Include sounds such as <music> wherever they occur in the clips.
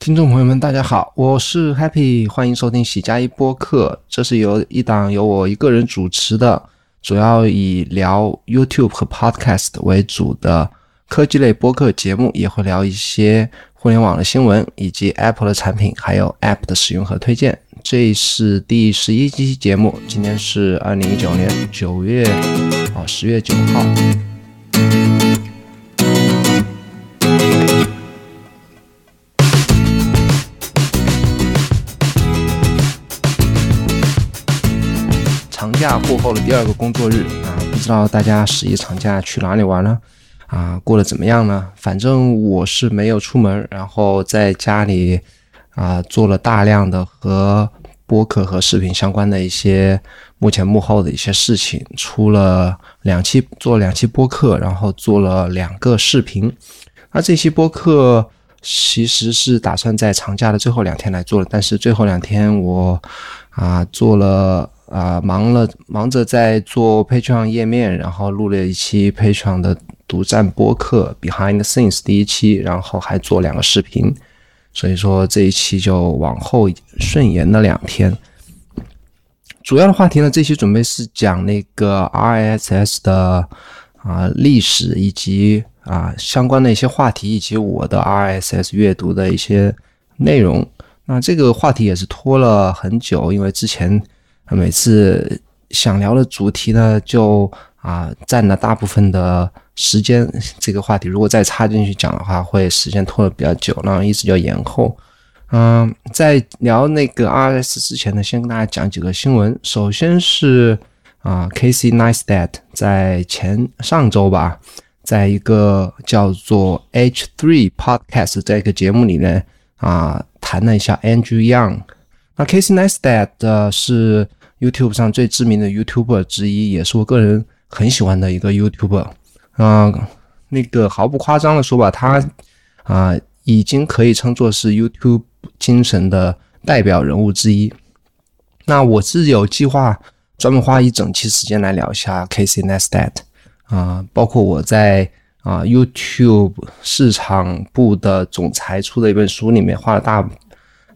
听众朋友们，大家好，我是 Happy，欢迎收听喜加一播客。这是由一档由我一个人主持的，主要以聊 YouTube 和 Podcast 为主的科技类播客节目，也会聊一些互联网的新闻，以及 Apple 的产品，还有 App 的使用和推荐。这是第十一期节目，今天是二零一九年九月哦十月九号。假过后的第二个工作日啊，不知道大家十一长假去哪里玩了啊？过得怎么样呢？反正我是没有出门，然后在家里啊做了大量的和播客和视频相关的一些幕前幕后的一些事情，出了两期做两期播客，然后做了两个视频。那这期播客其实是打算在长假的最后两天来做的，但是最后两天我啊做了。啊，忙了，忙着在做 Patreon 页面，然后录了一期 Patreon 的独占播客 Behind the Scenes 第一期，然后还做两个视频，所以说这一期就往后顺延了两天。主要的话题呢，这期准备是讲那个 RSS 的啊历史以及啊相关的一些话题，以及我的 RSS 阅读的一些内容。那这个话题也是拖了很久，因为之前。每次想聊的主题呢，就啊占了大部分的时间。这个话题如果再插进去讲的话，会时间拖得比较久，然后一直就延后。嗯，在聊那个 RS 之前呢，先跟大家讲几个新闻。首先是啊，Casey Neistat 在前上周吧，在一个叫做 H3 Podcast 这个节目里面，啊谈了一下 Andrew Young。那 Casey Neistat 是 YouTube 上最知名的 YouTuber 之一，也是我个人很喜欢的一个 YouTuber 啊。那个毫不夸张的说吧，他啊已经可以称作是 YouTube 精神的代表人物之一。那我是有计划专门花一整期时间来聊一下 Casey Neistat 啊，包括我在啊 YouTube 市场部的总裁出的一本书里面花了大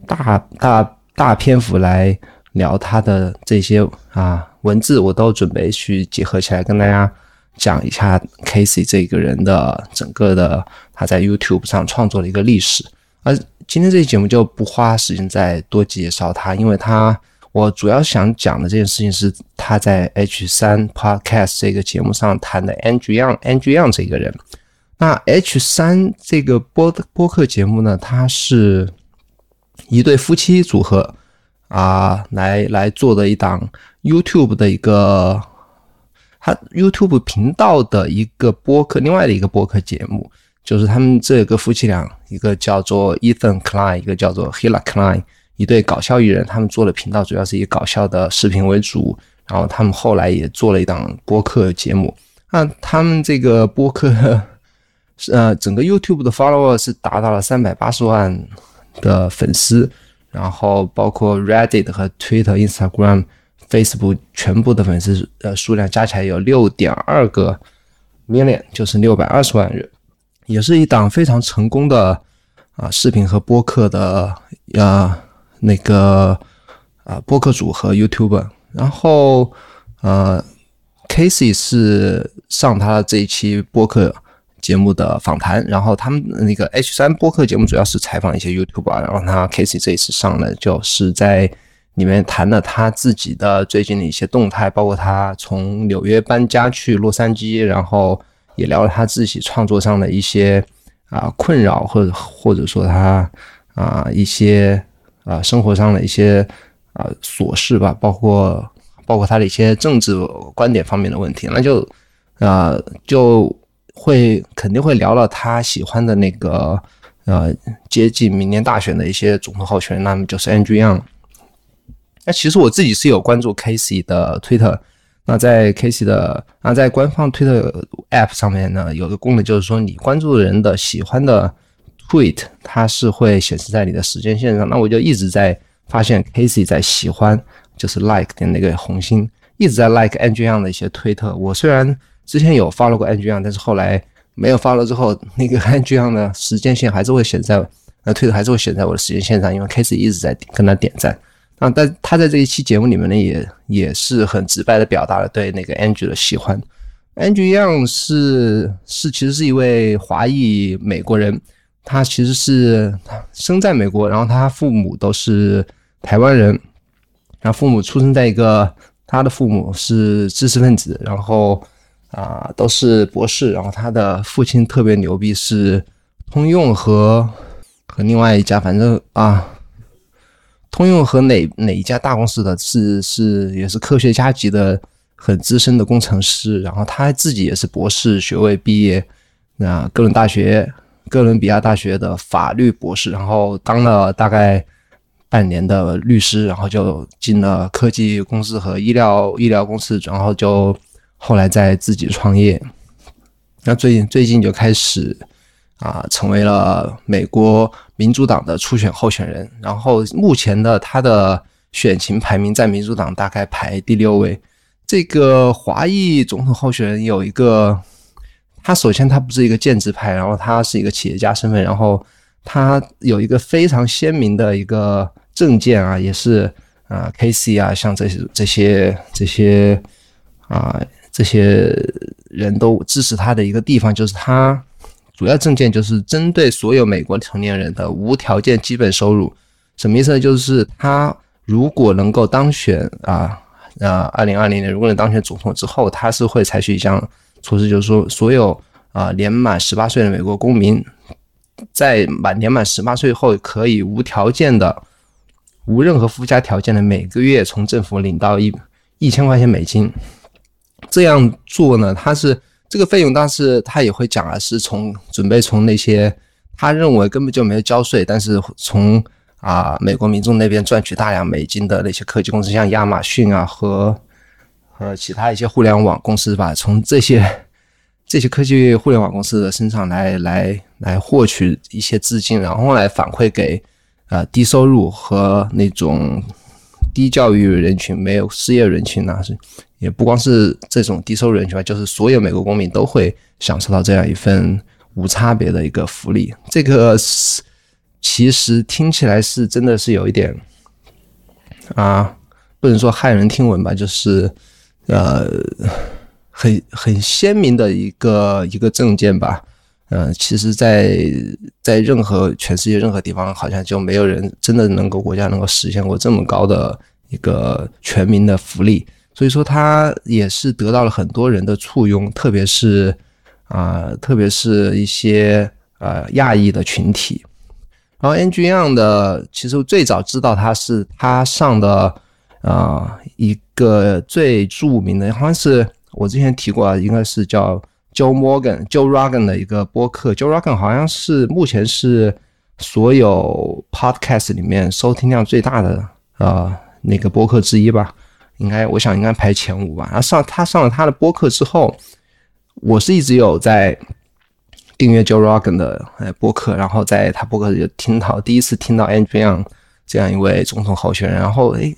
大大大篇幅来。聊他的这些啊文字，我都准备去结合起来跟大家讲一下 Casey 这个人的整个的他在 YouTube 上创作的一个历史。而今天这期节目就不花时间再多介绍他，因为他我主要想讲的这件事情是他在 H 三 Podcast 这个节目上谈的 Andrew Young，Andrew Young 这个人。那 H 三这个播播客节目呢，它是一对夫妻组合。啊，来来做的一档 YouTube 的一个，他 YouTube 频道的一个播客，另外的一个播客节目，就是他们这个夫妻俩，一个叫做 Ethan Klein，一个叫做 Hila Klein，一对搞笑艺人，他们做的频道主要是以搞笑的视频为主，然后他们后来也做了一档播客节目。那他们这个播客，<laughs> 呃，整个 YouTube 的 follower 是达到了三百八十万的粉丝。然后包括 Reddit 和 Twitter、Instagram、Facebook 全部的粉丝呃数量加起来有六点二个 million，就是六百二十万人，也是一档非常成功的啊视频和播客的啊那个啊播客组合 YouTube。然后呃 Casey 是上他这一期播客。节目的访谈，然后他们那个 H 三播客节目主要是采访一些 YouTuber，然后他 Casey 这一次上了，就是在里面谈了他自己的最近的一些动态，包括他从纽约搬家去洛杉矶，然后也聊了他自己创作上的一些啊困扰，或者或者说他啊一些啊生活上的一些啊琐事吧，包括包括他的一些政治观点方面的问题，那就啊就。会肯定会聊到他喜欢的那个呃接近明年大选的一些总统候选人，那么就是 Andrew Young。那其实我自己是有关注 Casey 的 Twitter，那在 Casey 的那在官方 Twitter App 上面呢，有个功能就是说你关注的人的喜欢的 Tweet，它是会显示在你的时间线上。那我就一直在发现 Casey 在喜欢，就是 Like 的那个红心，一直在 Like Andrew Young 的一些推特。我虽然之前有发了过 Andrew Young，但是后来没有发了之后，<laughs> 那个 Andrew Young 的时间线还是会显在那推特还是会选在我的时间线上，因为 Case 一直在跟他点赞。啊，但他在这一期节目里面呢，也也是很直白的表达了对那个 Angie 的喜欢。Angie Young 是是其实是一位华裔美国人，他其实是生在美国，然后他父母都是台湾人，然后父母出生在一个他的父母是知识分子，然后啊都是博士，然后他的父亲特别牛逼，是通用和和另外一家，反正啊。通用和哪哪一家大公司的是是也是科学家级的很资深的工程师，然后他自己也是博士学位毕业，那哥伦大学哥伦比亚大学的法律博士，然后当了大概半年的律师，然后就进了科技公司和医疗医疗公司，然后就后来在自己创业，那最近最近就开始。啊，成为了美国民主党的初选候选人。然后目前的他的选情排名在民主党大概排第六位。这个华裔总统候选人有一个，他首先他不是一个建制派，然后他是一个企业家身份，然后他有一个非常鲜明的一个政见啊，也是啊，K C 啊，像这些这些这些啊这些人都支持他的一个地方，就是他。主要证件就是针对所有美国成年人的无条件基本收入，什么意思呢？就是他如果能够当选啊，呃，二零二零年如果能当选总统之后，他是会采取一项措施，就是说所有啊年满十八岁的美国公民，在满年满十八岁后，可以无条件的、无任何附加条件的每个月从政府领到一一千块钱美金。这样做呢，他是。这个费用，但是他也会讲啊，是从准备从那些他认为根本就没有交税，但是从啊美国民众那边赚取大量美金的那些科技公司，像亚马逊啊和和其他一些互联网公司吧，从这些这些科技互联网公司的身上来来来获取一些资金，然后来反馈给啊低收入和那种。低教育人群、没有失业人群呢，是也不光是这种低收入人群吧，就是所有美国公民都会享受到这样一份无差别的一个福利。这个其实听起来是真的是有一点啊，不能说骇人听闻吧，就是呃，很很鲜明的一个一个证件吧。嗯，其实，在在任何全世界任何地方，好像就没有人真的能够国家能够实现过这么高的一个全民的福利，所以说他也是得到了很多人的簇拥，特别是啊，特别是一些呃亚裔的群体。然后 Andrew Young 的，其实最早知道他是他上的啊一个最著名的，好像是我之前提过，应该是叫。Joe Morgan、Joe Rogan 的一个播客，Joe Rogan 好像是目前是所有 podcast 里面收听量最大的呃那个播客之一吧，应该我想应该排前五吧。然后上他上了他的播客之后，我是一直有在订阅 Joe Rogan 的呃播客，然后在他播客里听到第一次听到 Andrew Yang 这样一位总统候选人，然后诶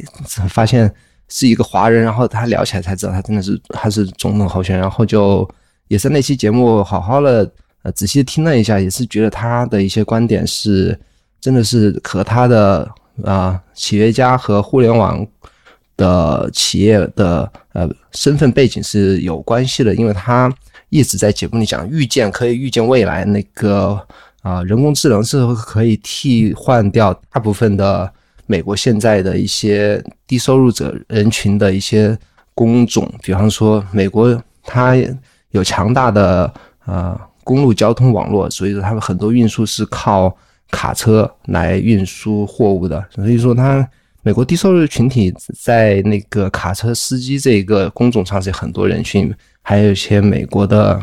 发现是一个华人，然后他聊起来才知道他真的是他是总统候选人，然后就。也是那期节目好好的呃仔细听了一下，也是觉得他的一些观点是真的是和他的啊企业家和互联网的企业的呃身份背景是有关系的，因为他一直在节目里讲预见可以预见未来，那个啊人工智能是可以替换掉大部分的美国现在的一些低收入者人群的一些工种，比方说美国它。有强大的呃公路交通网络，所以说他们很多运输是靠卡车来运输货物的。所以说，它美国低收入群体在那个卡车司机这一个工种上是很多人群，还有一些美国的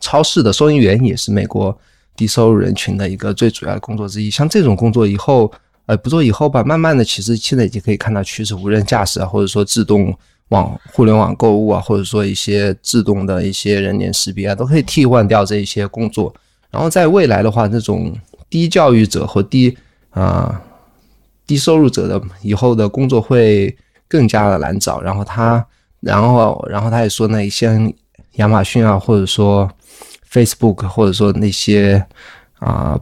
超市的收银员也是美国低收入人群的一个最主要的工作之一。像这种工作以后，呃，不做以后吧，慢慢的，其实现在已经可以看到趋势，无人驾驶啊，或者说自动。网互联网购物啊，或者说一些自动的一些人脸识别啊，都可以替换掉这一些工作。然后在未来的话，这种低教育者和低啊低收入者的以后的工作会更加的难找。然后他，然后然后他也说，那一些亚马逊啊，或者说 Facebook，或者说那些啊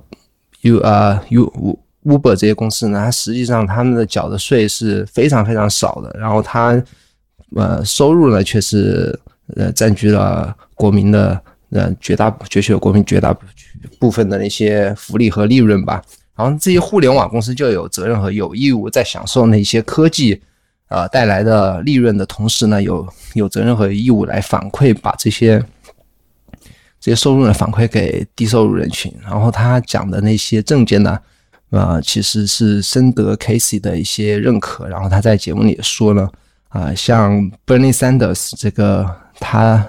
U 呃 U Uber 这些公司呢，它实际上他们的缴的税是非常非常少的，然后它呃收入呢却是呃占据了国民的呃绝大攫取了国民绝大部分的那些福利和利润吧。然后这些互联网公司就有责任和有义务在享受那些科技呃带来的利润的同时呢，有有责任和义务来反馈把这些。这些收入呢反馈给低收入人群，然后他讲的那些证件呢，呃，其实是深得 Casey 的一些认可。然后他在节目里说了，啊，像 Bernie Sanders 这个他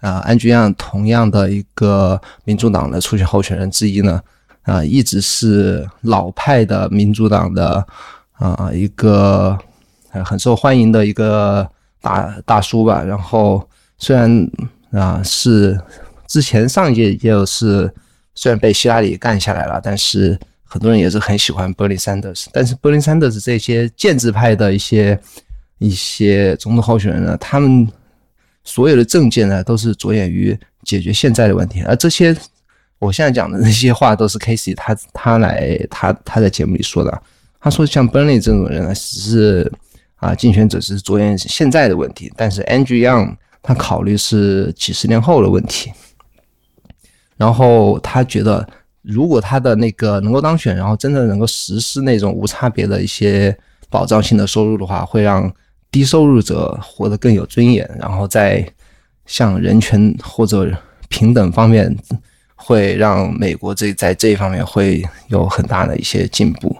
啊，安居亚同样的一个民主党的初选候选人之一呢，啊，一直是老派的民主党的啊一个很受欢迎的一个大大叔吧。然后虽然啊是。之前上一届就是虽然被希拉里干下来了，但是很多人也是很喜欢 berlin 三的。但是 berlin 三的这些建制派的一些一些总统候选人呢，他们所有的政见呢都是着眼于解决现在的问题。而这些我现在讲的那些话都是 Casey 他他来他他在节目里说的。他说像 Bernie 这种人呢，只是啊竞选者是着眼现在的问题，但是 Andrew Young 他考虑是几十年后的问题。然后他觉得，如果他的那个能够当选，然后真的能够实施那种无差别的一些保障性的收入的话，会让低收入者活得更有尊严，然后在像人权或者平等方面，会让美国这在这一方面会有很大的一些进步。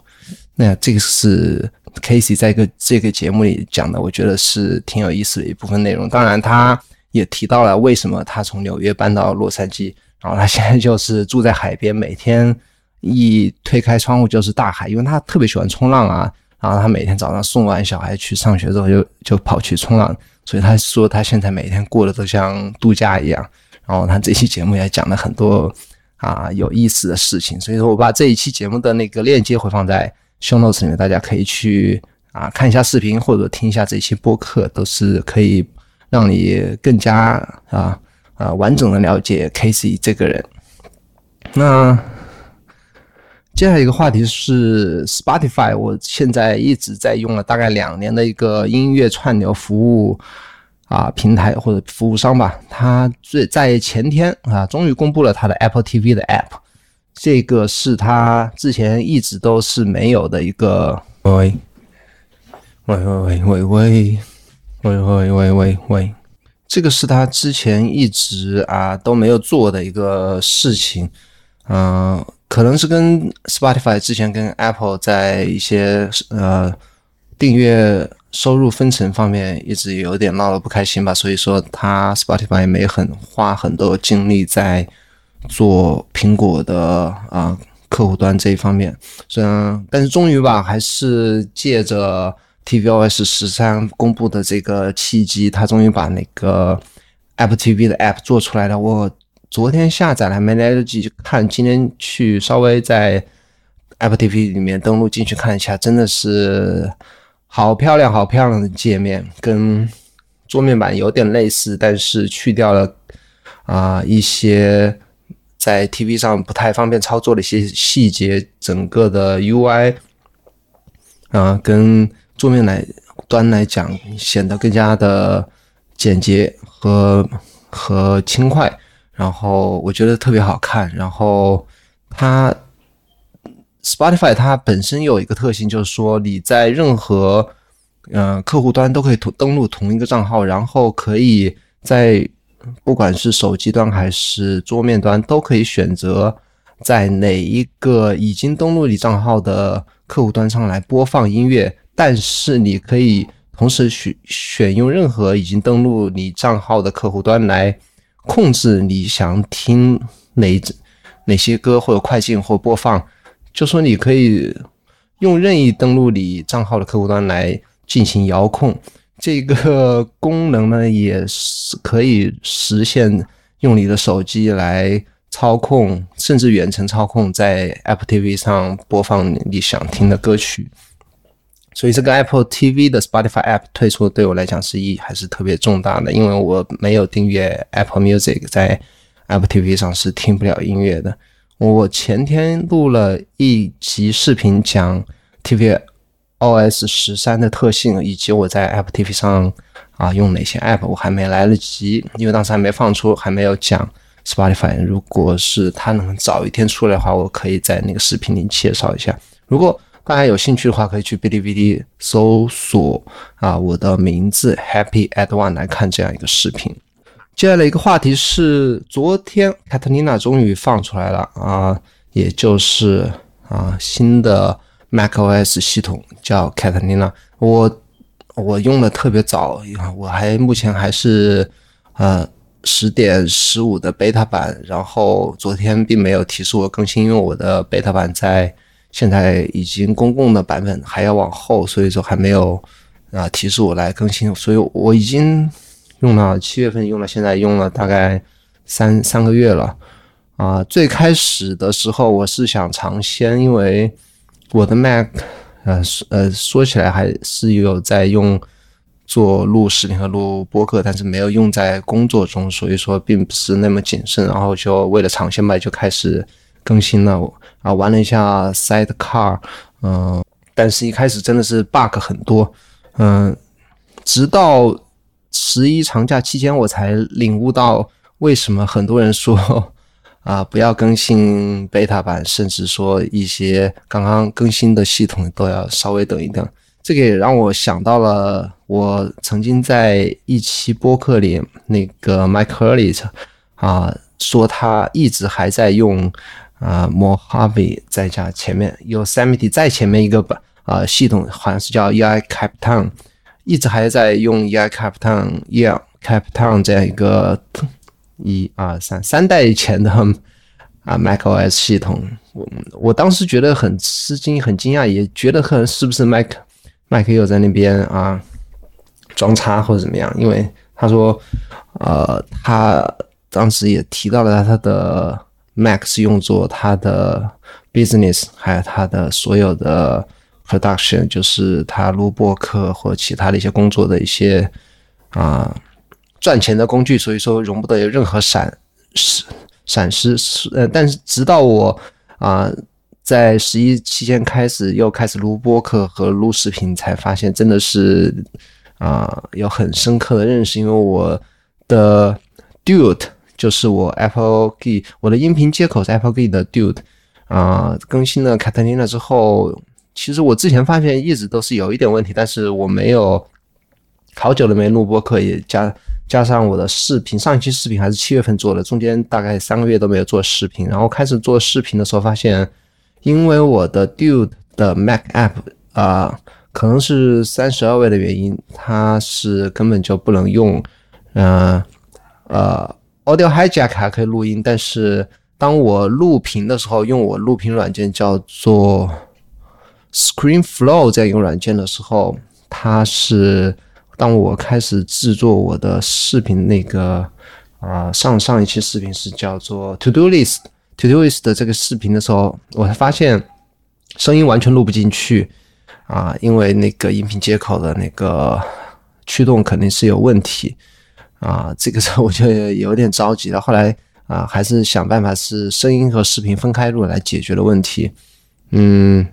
那这个是 Casey 在一个这个节目里讲的，我觉得是挺有意思的一部分内容。当然，他也提到了为什么他从纽约搬到洛杉矶。然后他现在就是住在海边，每天一推开窗户就是大海，因为他特别喜欢冲浪啊。然后他每天早上送完小孩去上学之后，就就跑去冲浪。所以他说他现在每天过得都像度假一样。然后他这期节目也讲了很多啊有意思的事情。所以说我把这一期节目的那个链接会放在 show notes 里面，大家可以去啊看一下视频或者听一下这期播客，都是可以让你更加啊。啊，完整的了解 Casey 这个人。那接下来一个话题是 Spotify，我现在一直在用了大概两年的一个音乐串流服务啊平台或者服务商吧。他最在前天啊，终于公布了他的 Apple TV 的 App，这个是他之前一直都是没有的一个。喂喂喂喂喂喂喂喂喂喂喂。这个是他之前一直啊都没有做的一个事情，嗯，可能是跟 Spotify 之前跟 Apple 在一些呃订阅收入分成方面一直有点闹得不开心吧，所以说他 Spotify 也没很花很多精力在做苹果的啊客户端这一方面，虽然但是终于吧，还是借着。tvOS 十三公布的这个契机，他终于把那个 Apple TV 的 App 做出来了。我昨天下载了，还没来得及看，今天去稍微在 Apple TV 里面登录进去看一下，真的是好漂亮，好漂亮的界面，跟桌面版有点类似，但是去掉了啊一些在 TV 上不太方便操作的一些细节，整个的 UI 啊跟。桌面来端来讲，显得更加的简洁和和轻快，然后我觉得特别好看。然后它 Spotify 它本身有一个特性，就是说你在任何嗯客户端都可以同登录同一个账号，然后可以在不管是手机端还是桌面端都可以选择在哪一个已经登录你账号的客户端上来播放音乐。但是你可以同时选选用任何已经登录你账号的客户端来控制你想听哪哪些歌或者快进或播放，就说你可以用任意登录你账号的客户端来进行遥控。这个功能呢，也是可以实现用你的手机来操控，甚至远程操控，在 Apple TV 上播放你想听的歌曲。所以这个 Apple TV 的 Spotify App 推出对我来讲是意义还是特别重大的，因为我没有订阅 Apple Music，在 Apple TV 上是听不了音乐的。我前天录了一集视频讲 tvOS 十三的特性，以及我在 Apple TV 上啊用哪些 App，我还没来得及，因为当时还没放出，还没有讲 Spotify。如果是它能早一天出来的话，我可以在那个视频里介绍一下。如果大家有兴趣的话，可以去哔哩哔哩搜索啊我的名字 Happy at One 来看这样一个视频。接下来一个话题是，昨天 Catalina 终于放出来了啊，也就是啊新的 macOS 系统叫 Catalina。我我用的特别早，我还目前还是呃十点十五的 beta 版，然后昨天并没有提示我更新，因为我的 beta 版在现在已经公共的版本还要往后，所以说还没有啊提示我来更新，所以我已经。用了七月份，用了现在用了大概三三个月了啊！最开始的时候我是想尝鲜，因为我的 Mac，呃呃说起来还是有在用做录视频和录播客，但是没有用在工作中，所以说并不是那么谨慎。然后就为了尝鲜吧，就开始更新了啊，玩了一下 Sidecar，嗯，但是一开始真的是 bug 很多，嗯，直到。十一长假期间，我才领悟到为什么很多人说啊不要更新 beta 版，甚至说一些刚刚更新的系统都要稍微等一等。这个也让我想到了我曾经在一期播客里，那个 Mike Hurley 啊说他一直还在用啊 Mojave 再加前面 Yosemite 再前面一个版啊系统，好像是叫 UI Captain。一直还在用 EI Captain、EI Captain 这样一个一二三三代以前的啊 macOS 系统，我我当时觉得很吃惊、很惊讶，也觉得很是不是 Mac Mac 又在那边啊装叉或者怎么样？因为他说，呃，他当时也提到了他的 Mac 是用作他的 business，还有他的所有的。Production 就是他录播客或其他的一些工作的一些啊赚钱的工具，所以说容不得有任何闪失闪失。呃，但是直到我啊在十一期间开始又开始录播客和录视频，才发现真的是啊有很深刻的认识。因为我的 Dude 就是我 Apple Key 我的音频接口是 Apple Key 的 Dude 啊更新了 Catalina 之后。其实我之前发现一直都是有一点问题，但是我没有好久都没录播课，也加加上我的视频，上一期视频还是七月份做的，中间大概三个月都没有做视频。然后开始做视频的时候，发现因为我的 Dude 的 Mac App 啊，可能是三十二位的原因，它是根本就不能用。嗯呃，Audio Hijack 还可以录音，但是当我录屏的时候，用我录屏软件叫做。ScreenFlow 这样一个软件的时候，它是当我开始制作我的视频那个啊上上一期视频是叫做 To Do List To Do List 的这个视频的时候，我才发现声音完全录不进去啊，因为那个音频接口的那个驱动肯定是有问题啊。<laughs> 这个时候我就有点着急了，后来啊还是想办法是声音和视频分开录来解决的问题，嗯。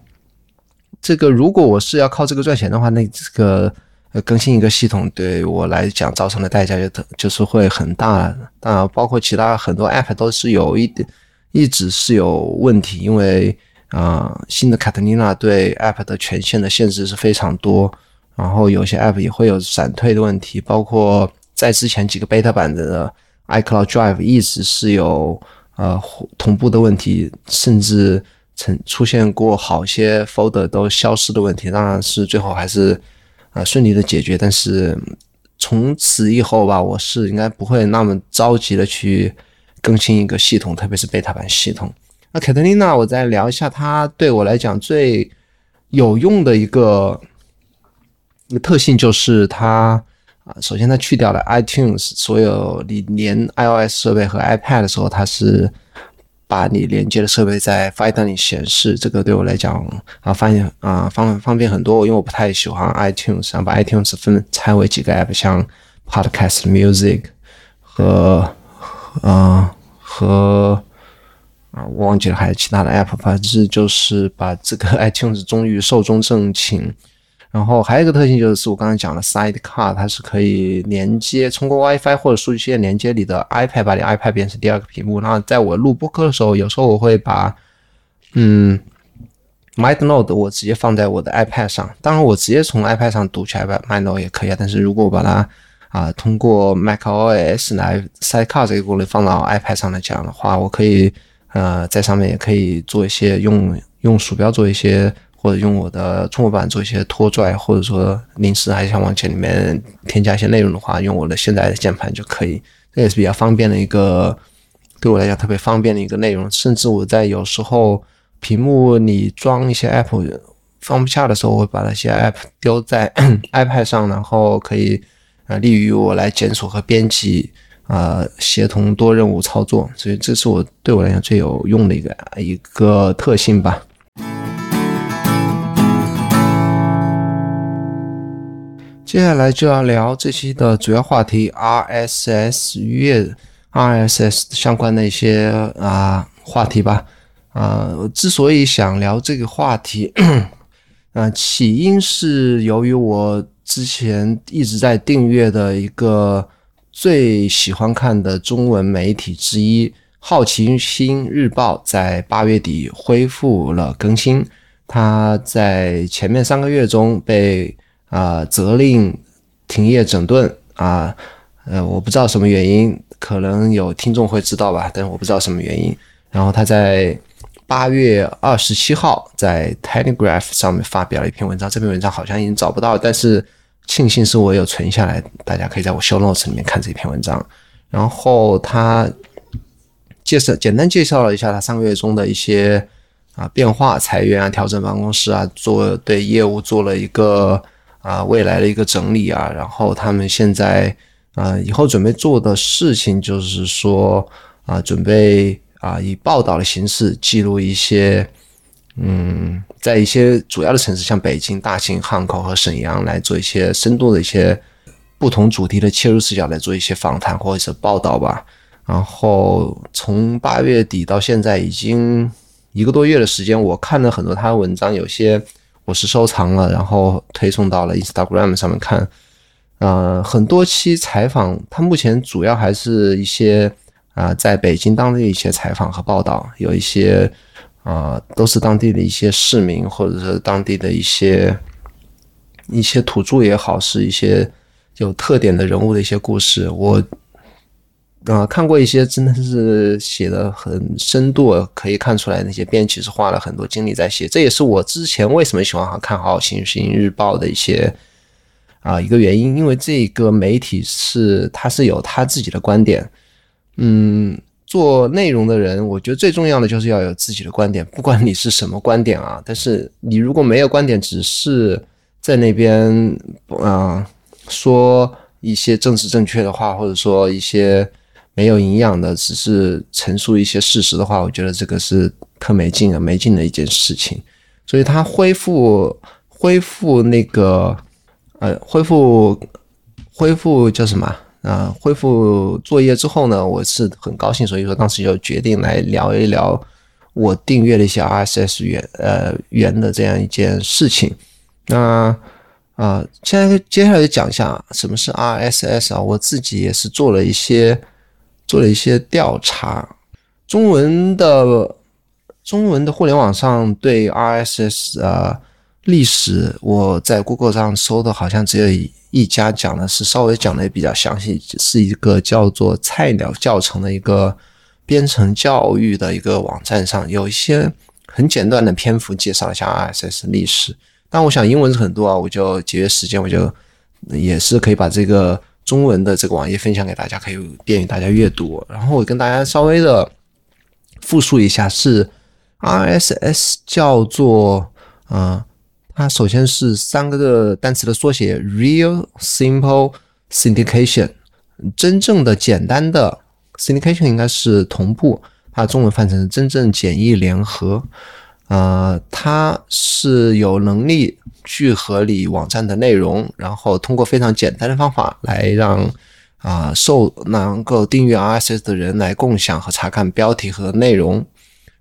这个如果我是要靠这个赚钱的话，那这个呃更新一个系统对我来讲造成的代价就就是会很大。当然，包括其他很多 App 都是有一点一直是有问题，因为啊新的 Catalina 对 App 的权限的限制是非常多，然后有些 App 也会有闪退的问题，包括在之前几个 Beta 版的 iCloud Drive 一直是有呃同步的问题，甚至。曾出现过好些 folder 都消失的问题，当然是最后还是啊顺利的解决。但是从此以后吧，我是应该不会那么着急的去更新一个系统，特别是 beta 版系统。那凯特琳娜，我再聊一下它对我来讲最有用的一个一个特性，就是它啊，首先它去掉了 iTunes，所有你连 iOS 设备和 iPad 的时候，它是。把你连接的设备在 Finder 里显示，这个对我来讲啊，发现啊方方便很多。因为我不太喜欢 iTunes，想把 iTunes 分拆为几个 app，像 Podcast、Music 和啊和啊，我忘记了还有其他的 app，反正就是把这个 <laughs> iTunes 终于寿终正寝。然后还有一个特性就是，我刚才讲的 Sidecar，它是可以连接通过 WiFi 或者数据线连接你的 iPad，把你 iPad 变成第二个屏幕。然后在我录播课的时候，有时候我会把嗯 MindNote 我直接放在我的 iPad 上，当然我直接从 iPad 上读起来 MindNote 也可以啊。但是如果我把它啊通过 macOS 来 Sidecar 这个功能放到 iPad 上来讲的话，我可以呃在上面也可以做一些用用鼠标做一些。或者用我的触摸板做一些拖拽，或者说临时还想往前里面添加一些内容的话，用我的现在的键盘就可以。这也是比较方便的一个，对我来讲特别方便的一个内容。甚至我在有时候屏幕里装一些 app 放不下的时候，我会把那些 app 丢在 <coughs> iPad 上，然后可以啊利于我来检索和编辑啊协同多任务操作。所以这是我对我来讲最有用的一个一个特性吧。接下来就要聊这期的主要话题，RSS 月 RSS 相关的一些啊话题吧。啊，之所以想聊这个话题，啊，<coughs> 起因是由于我之前一直在订阅的一个最喜欢看的中文媒体之一《好奇心日报》在八月底恢复了更新。它在前面三个月中被。啊，责令停业整顿啊，呃，我不知道什么原因，可能有听众会知道吧，但是我不知道什么原因。然后他在八月二十七号在 Telegraph 上面发表了一篇文章，这篇文章好像已经找不到，但是庆幸是我有存下来，大家可以在我 Show Notes 里面看这篇文章。然后他介绍，简单介绍了一下他上个月中的一些啊变化，裁员啊，调整办公室啊，做对业务做了一个。啊，未来的一个整理啊，然后他们现在啊，以后准备做的事情就是说啊，准备啊，以报道的形式记录一些，嗯，在一些主要的城市，像北京、大兴、汉口和沈阳，来做一些深度的一些不同主题的切入视角，来做一些访谈或者是报道吧。然后从八月底到现在已经一个多月的时间，我看了很多他的文章，有些。我是收藏了，然后推送到了 Instagram 上面看，呃，很多期采访，他目前主要还是一些啊，在北京当地一些采访和报道，有一些啊，都是当地的一些市民或者是当地的一些一些土著也好，是一些有特点的人物的一些故事，我。啊，看过一些真的是写的很深度，可以看出来那些编辑是花了很多精力在写。这也是我之前为什么喜欢看好《新星日报》的一些啊一个原因，因为这个媒体是他是有他自己的观点。嗯，做内容的人，我觉得最重要的就是要有自己的观点，不管你是什么观点啊。但是你如果没有观点，只是在那边啊说一些政治正确的话，或者说一些。没有营养的，只是陈述一些事实的话，我觉得这个是特没劲的、没劲的一件事情。所以他恢复、恢复那个呃、恢复、恢复叫什么啊？恢复作业之后呢，我是很高兴，所以说当时就决定来聊一聊我订阅的一些 RSS 源呃源的这样一件事情。那啊，现在接下来讲一下什么是 RSS 啊？我自己也是做了一些。做了一些调查，中文的中文的互联网上对 RSS 啊历史，我在 Google 上搜的，好像只有一家讲的是稍微讲的也比较详细，是一个叫做“菜鸟教程”的一个编程教育的一个网站上，有一些很简短的篇幅介绍一下 RSS 历史。但我想英文是很多啊，我就节约时间，我就也是可以把这个。中文的这个网页分享给大家，可以便于大家阅读。然后我跟大家稍微的复述一下，是 RSS 叫做啊，它首先是三个的单词的缩写，Real Simple Syndication，真正的简单的 Syndication 应该是同步，它中文翻成真正简易联合。呃，它是有能力。聚合你网站的内容，然后通过非常简单的方法来让啊受能够订阅 RSS 的人来共享和查看标题和内容。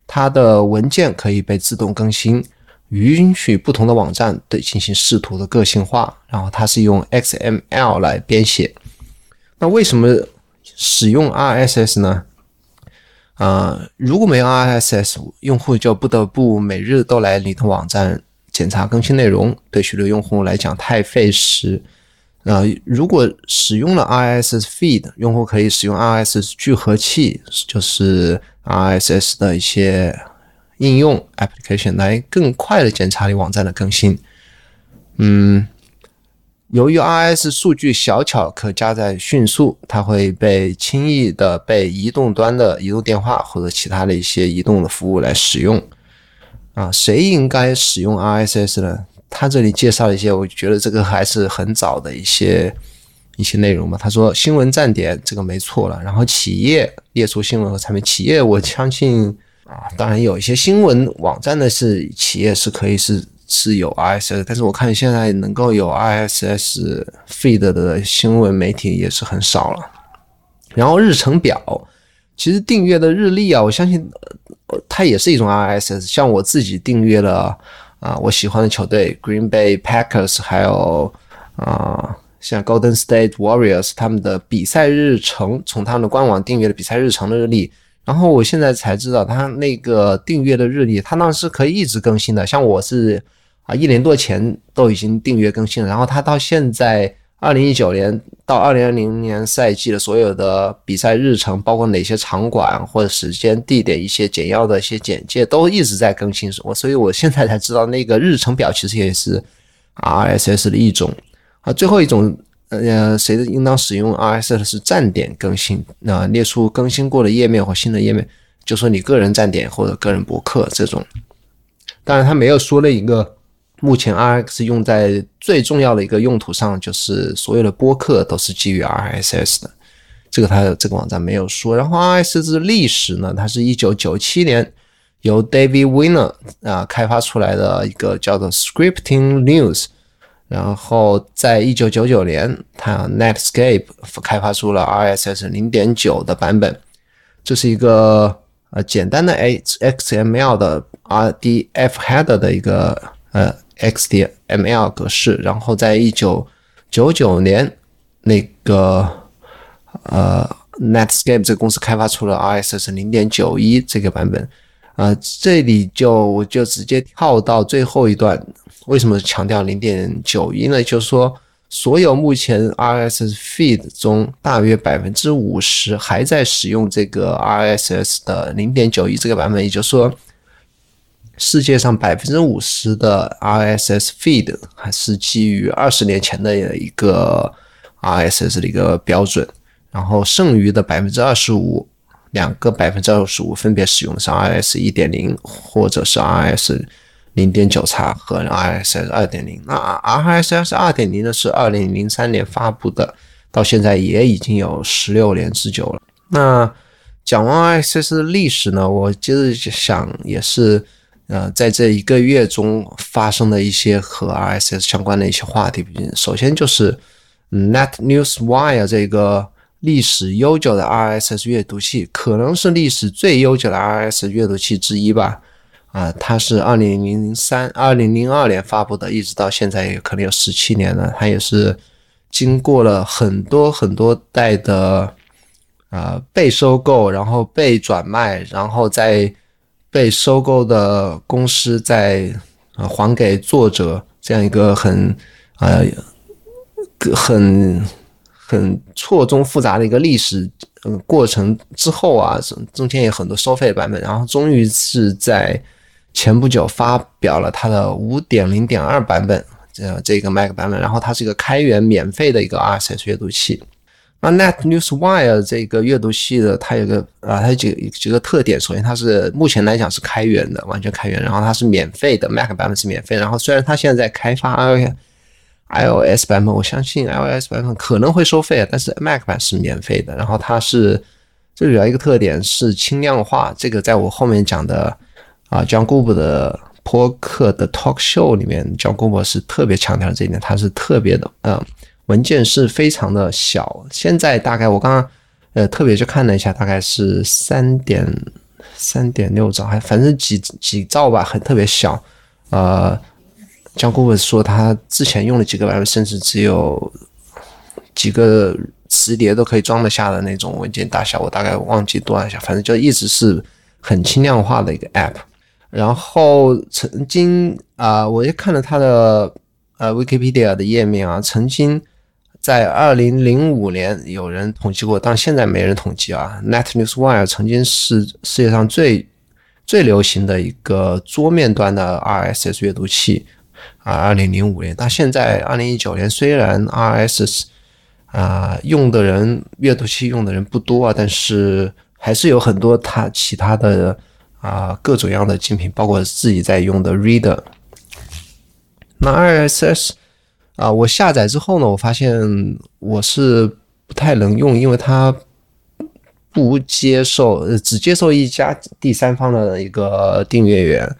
它的文件可以被自动更新，允许不同的网站对进行视图的个性化。然后它是用 XML 来编写。那为什么使用 RSS 呢？啊，如果没有 RSS，用户就不得不每日都来你的网站检查更新内容，对许多用户来讲太费时。呃，如果使用了 RSS feed，用户可以使用 RSS 聚合器，就是 RSS 的一些应用 application 来更快的检查你网站的更新。嗯，由于 RS 数据小巧可加载迅速，它会被轻易的被移动端的移动电话或者其他的一些移动的服务来使用。啊，谁应该使用 RSS 呢？他这里介绍一些，我觉得这个还是很早的一些一些内容吧。他说新闻站点这个没错了，然后企业列出新闻和产品。企业我相信啊，当然有一些新闻网站的是企业是可以是是有 ISS，但是我看现在能够有 ISS feed 的新闻媒体也是很少了。然后日程表，其实订阅的日历啊，我相信它也是一种 RSS，像我自己订阅了。啊，我喜欢的球队 Green Bay Packers，还有啊，像 Golden State Warriors，他们的比赛日程从他们的官网订阅的比赛日程的日历，然后我现在才知道，他那个订阅的日历，他那是可以一直更新的。像我是啊，一年多前都已经订阅更新了，然后他到现在。二零一九年到二零二零年赛季的所有的比赛日程，包括哪些场馆或者时间、地点一些简要的一些简介，都一直在更新。我所以，我现在才知道那个日程表其实也是 RSS 的一种。啊，最后一种，呃，谁的应当使用 RSS 是站点更新？那列出更新过的页面或新的页面，就说你个人站点或者个人博客这种。当然，他没有说了一个。目前 RX 用在最重要的一个用途上，就是所有的播客都是基于 RSS 的。这个它这个网站没有说。然后 RSS 的历史呢，它是一九九七年由 David Winner 啊开发出来的一个叫做 Scripting News。然后在一九九九年，它 Netscape 开发出了 RSS 零点九的版本。这是一个呃简单的 H XML 的 RDF header 的一个呃。XML 格式，然后在一九九九年，那个呃 Netscape 这个公司开发出了 RSS 零点九一这个版本，啊，这里就我就直接跳到最后一段，为什么强调零点九一呢？就是说，所有目前 RSS feed 中大约百分之五十还在使用这个 RSS 的零点九一这个版本，也就是说。世界上百分之五十的 RSS feed 还是基于二十年前的一个 RSS 的一个标准，然后剩余的百分之二十五，两个百分之二十五分别使用的是 RSS 一点零或者是 RSS 零点九叉和 RSS 二点零。那 RSS 二点零呢是二零零三年发布的，到现在也已经有十六年之久了。那讲完 RSS 的历史呢，我接着想也是。呃，在这一个月中发生的一些和 RSS 相关的一些话题，首先就是 Net News Wire 这个历史悠久的 RSS 阅读器，可能是历史最悠久的 RSS 阅读器之一吧。啊，它是二零零三、二零零二年发布的，一直到现在也可能有十七年了。它也是经过了很多很多代的啊被收购，然后被转卖，然后再。被收购的公司在啊还给作者这样一个很啊很很错综复杂的一个历史嗯过程之后啊，中中间有很多收费版本，然后终于是在前不久发表了它的五点零点二版本这这个 Mac 版本，然后它是一个开源免费的一个 RSS 阅读器。那 Net News Wire 这个阅读器的，它有个啊，它有几几个特点。首先，它是目前来讲是开源的，完全开源。然后它是免费的，Mac 版本是免费。然后虽然它现在在开发 iOS 版本，我相信 iOS 版本可能会收费，但是 Mac 版是免费的。然后它是最主要一个特点是轻量化，这个在我后面讲的啊，John Gruber 的播客的 Talk Show 里面，John Gruber 是特别强调这一点，它是特别的嗯。文件是非常的小，现在大概我刚刚呃特别去看了一下，大概是三点三点六兆，还反正几几兆吧，很特别小。呃，江顾问说他之前用了几个版本，甚至只有几个磁碟都可以装得下的那种文件大小，我大概忘记多少下，反正就一直是很轻量化的一个 App。然后曾经啊，我也看了他的呃 Wikipedia 的页面啊，曾经在二零零五年有人统计过，但现在没人统计啊。NetNewsWire 曾经是世界上最最流行的一个桌面端的 RSS 阅读器啊，二零零五年。但现在二零一九年，虽然 RSS 啊用的人阅读器用的人不多啊，但是还是有很多它其他的。啊，各种样的精品，包括自己在用的 Reader。那 RSS 啊，我下载之后呢，我发现我是不太能用，因为它不接受，呃，只接受一家第三方的一个订阅源。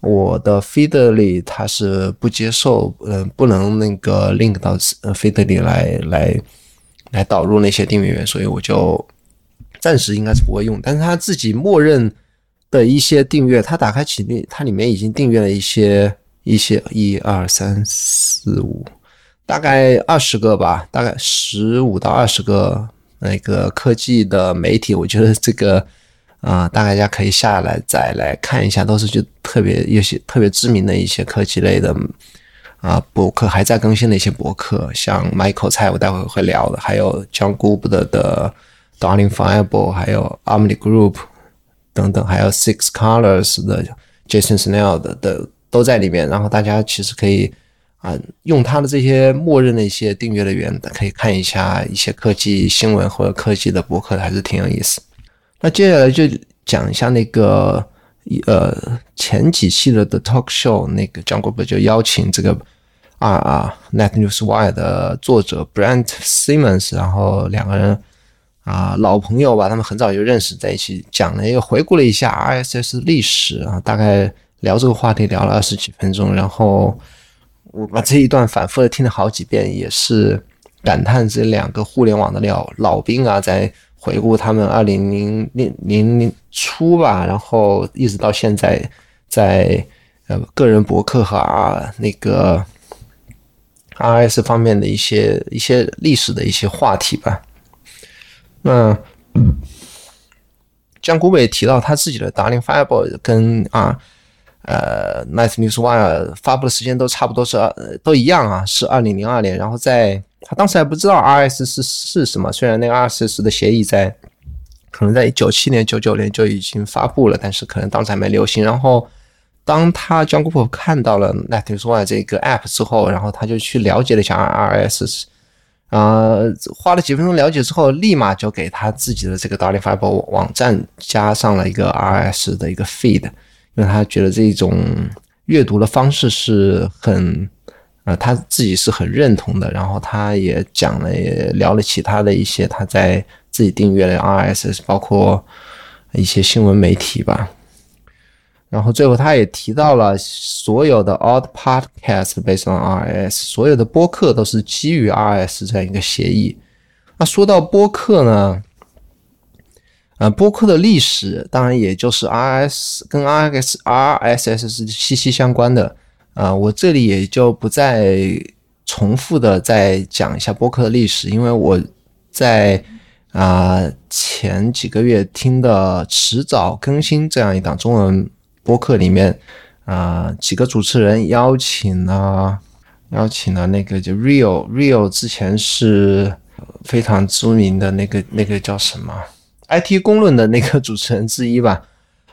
我的 Feedly 它是不接受，嗯，不能那个 link 到呃 Feedly 来来来导入那些订阅源，所以我就暂时应该是不会用。但是它自己默认。的一些订阅，它打开启动，它里面已经订阅了一些一些一二三四五，大概二十个吧，大概十五到二十个那个科技的媒体，我觉得这个啊，大家可以下来再来看一下，都是就特别有些特别知名的一些科技类的啊博客，还在更新的一些博客，像 Michael 蔡，我待会会聊的，还有 John Gub 的的 Darling Fireball，还有 Omni Group。等等，还有 Six Colors 的 Jason Snell 的的都在里面。然后大家其实可以啊，用他的这些默认的一些订阅的源，可以看一下一些科技新闻或者科技的博客，还是挺有意思。那接下来就讲一下那个呃前几期的的 Talk Show，那个 John Gruber 就邀请这个啊啊 Net News Wire 的作者 Brent Simmons，然后两个人。啊，老朋友吧，他们很早就认识，在一起讲了，一个回顾了一下 RSS 历史啊，大概聊这个话题聊了二十几分钟，然后我把这一段反复的听了好几遍，也是感叹这两个互联网的老老兵啊，在回顾他们二零零零零初吧，然后一直到现在，在呃个人博客和啊那个 RS 方面的一些一些历史的一些话题吧。那江古伟提到他自己的 Darling Fireball 跟啊呃 Nice News Wire 发布的时间都差不多是都一样啊，是二零零二年。然后在他当时还不知道 RS 是是什么，虽然那个 RSS 的协议在可能在一九七年、九九年就已经发布了，但是可能当时还没流行。然后当他江古伟看到了 Nice News Wire 这个 App 之后，然后他就去了解了一下 RSS。啊，花了几分钟了解之后，立马就给他自己的这个 Darling Fiber 网站加上了一个 RS 的一个 feed，因为他觉得这种阅读的方式是很，呃，他自己是很认同的。然后他也讲了，也聊了其他的一些他在自己订阅的 RSS，包括一些新闻媒体吧。然后最后他也提到了，所有的 Odd Podcast based on RS，所有的播客都是基于 RS 这样一个协议。那说到播客呢，呃，播客的历史当然也就是 RS 跟 RS RSS 是息息相关的。啊，我这里也就不再重复的再讲一下播客的历史，因为我在啊前几个月听的迟早更新这样一档中文。播客里面，啊，几个主持人邀请了，邀请了那个就 Real，Real 之前是非常知名的那个那个叫什么 IT 公论的那个主持人之一吧，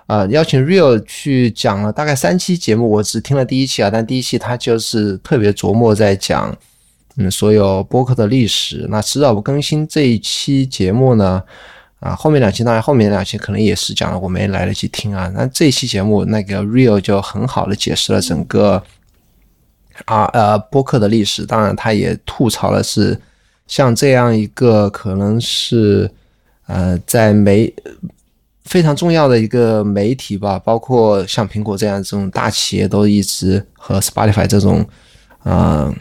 啊，邀请 Real 去讲了大概三期节目，我只听了第一期啊，但第一期他就是特别琢磨在讲，嗯，所有播客的历史。那迟早不更新这一期节目呢？啊，后面两期当然，后面两期可能也是讲了，我没来得及听啊。那这期节目，那个 Real 就很好的解释了整个啊呃播客的历史。当然，他也吐槽了是像这样一个可能是呃在媒非常重要的一个媒体吧，包括像苹果这样这种大企业都一直和 Spotify 这种啊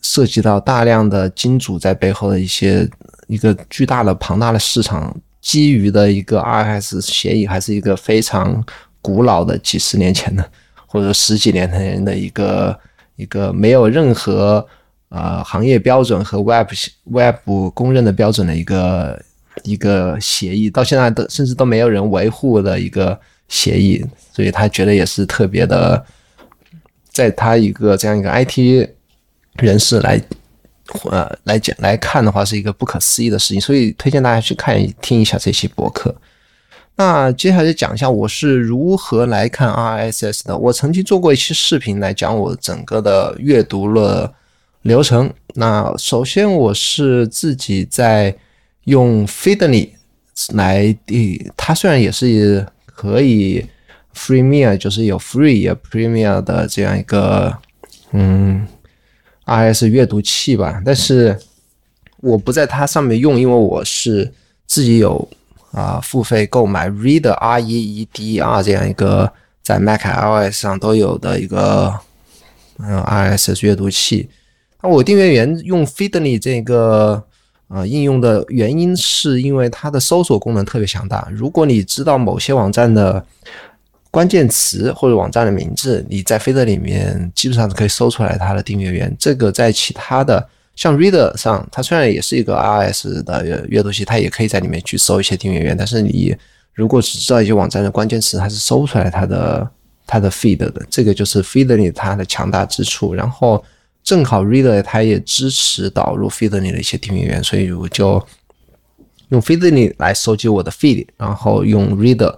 涉及到大量的金主在背后的一些一个巨大的庞大的市场。基于的一个 RS 协议，还是一个非常古老的几十年前的，或者十几年前的一个一个没有任何呃行业标准和 Web Web 公认的标准的一个一个协议，到现在都甚至都没有人维护的一个协议，所以他觉得也是特别的，在他一个这样一个 IT 人士来。呃，来讲来看的话，是一个不可思议的事情，所以推荐大家去看听一下这期博客。那接下来讲一下我是如何来看 RSS 的。我曾经做过一期视频来讲我整个的阅读了流程。那首先我是自己在用 Feedly 来，它虽然也是可以 Freemium，就是有 Free 也 Premium 的这样一个，嗯。RS 阅读器吧，但是我不在它上面用，因为我是自己有啊付费购买 Read R E E D R 这样一个在 Mac iOS 上都有的一个嗯 RS 阅读器。那我订阅源用 Feedly 这个啊应用的原因，是因为它的搜索功能特别强大。如果你知道某些网站的。关键词或者网站的名字，你在 Feed 里面基本上是可以搜出来它的订阅源。这个在其他的像 Reader 上，它虽然也是一个 RS 的阅读器，它也可以在里面去搜一些订阅源。但是你如果只知道一些网站的关键词，它是搜不出来它的它的 Feed 的。这个就是 Feed 里它的强大之处。然后正好 Reader 它也支持导入 Feed 里的一些订阅源，所以我就用 Feed 里来收集我的 Feed，然后用 Reader